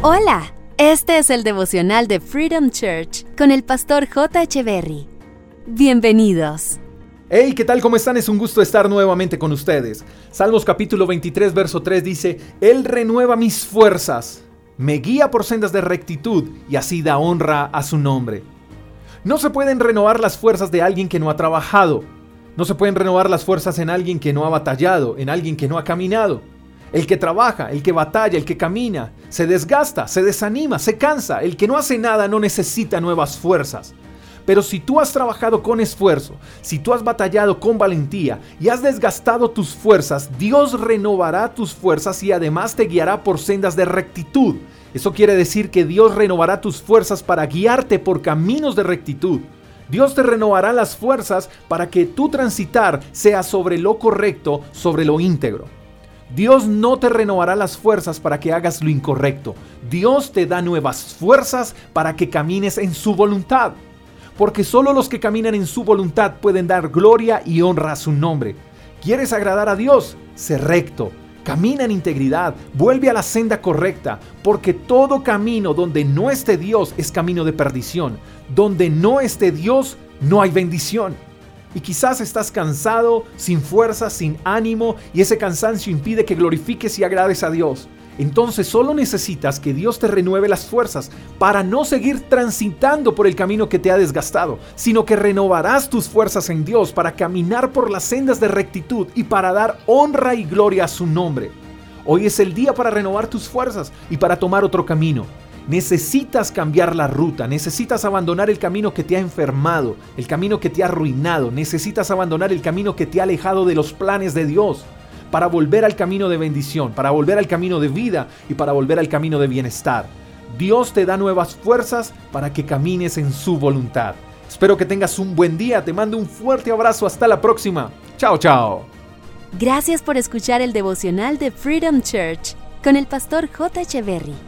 Hola, este es el devocional de Freedom Church con el pastor J. Berry. Bienvenidos. Hey, ¿qué tal? ¿Cómo están? Es un gusto estar nuevamente con ustedes. Salmos capítulo 23, verso 3 dice, Él renueva mis fuerzas, me guía por sendas de rectitud y así da honra a su nombre. No se pueden renovar las fuerzas de alguien que no ha trabajado. No se pueden renovar las fuerzas en alguien que no ha batallado, en alguien que no ha caminado. El que trabaja, el que batalla, el que camina, se desgasta, se desanima, se cansa. El que no hace nada no necesita nuevas fuerzas. Pero si tú has trabajado con esfuerzo, si tú has batallado con valentía y has desgastado tus fuerzas, Dios renovará tus fuerzas y además te guiará por sendas de rectitud. Eso quiere decir que Dios renovará tus fuerzas para guiarte por caminos de rectitud. Dios te renovará las fuerzas para que tu transitar sea sobre lo correcto, sobre lo íntegro. Dios no te renovará las fuerzas para que hagas lo incorrecto. Dios te da nuevas fuerzas para que camines en su voluntad porque solo los que caminan en su voluntad pueden dar gloria y honra a su nombre. ¿Quieres agradar a Dios? Sé recto, camina en integridad, vuelve a la senda correcta, porque todo camino donde no esté Dios es camino de perdición. Donde no esté Dios, no hay bendición. Y quizás estás cansado, sin fuerza, sin ánimo, y ese cansancio impide que glorifiques y agrades a Dios entonces solo necesitas que Dios te renueve las fuerzas para no seguir transitando por el camino que te ha desgastado, sino que renovarás tus fuerzas en Dios para caminar por las sendas de rectitud y para dar honra y gloria a su nombre. Hoy es el día para renovar tus fuerzas y para tomar otro camino. Necesitas cambiar la ruta, necesitas abandonar el camino que te ha enfermado, el camino que te ha arruinado, necesitas abandonar el camino que te ha alejado de los planes de Dios para volver al camino de bendición, para volver al camino de vida y para volver al camino de bienestar. Dios te da nuevas fuerzas para que camines en su voluntad. Espero que tengas un buen día, te mando un fuerte abrazo, hasta la próxima. Chao, chao. Gracias por escuchar el devocional de Freedom Church con el pastor J. Echeverry.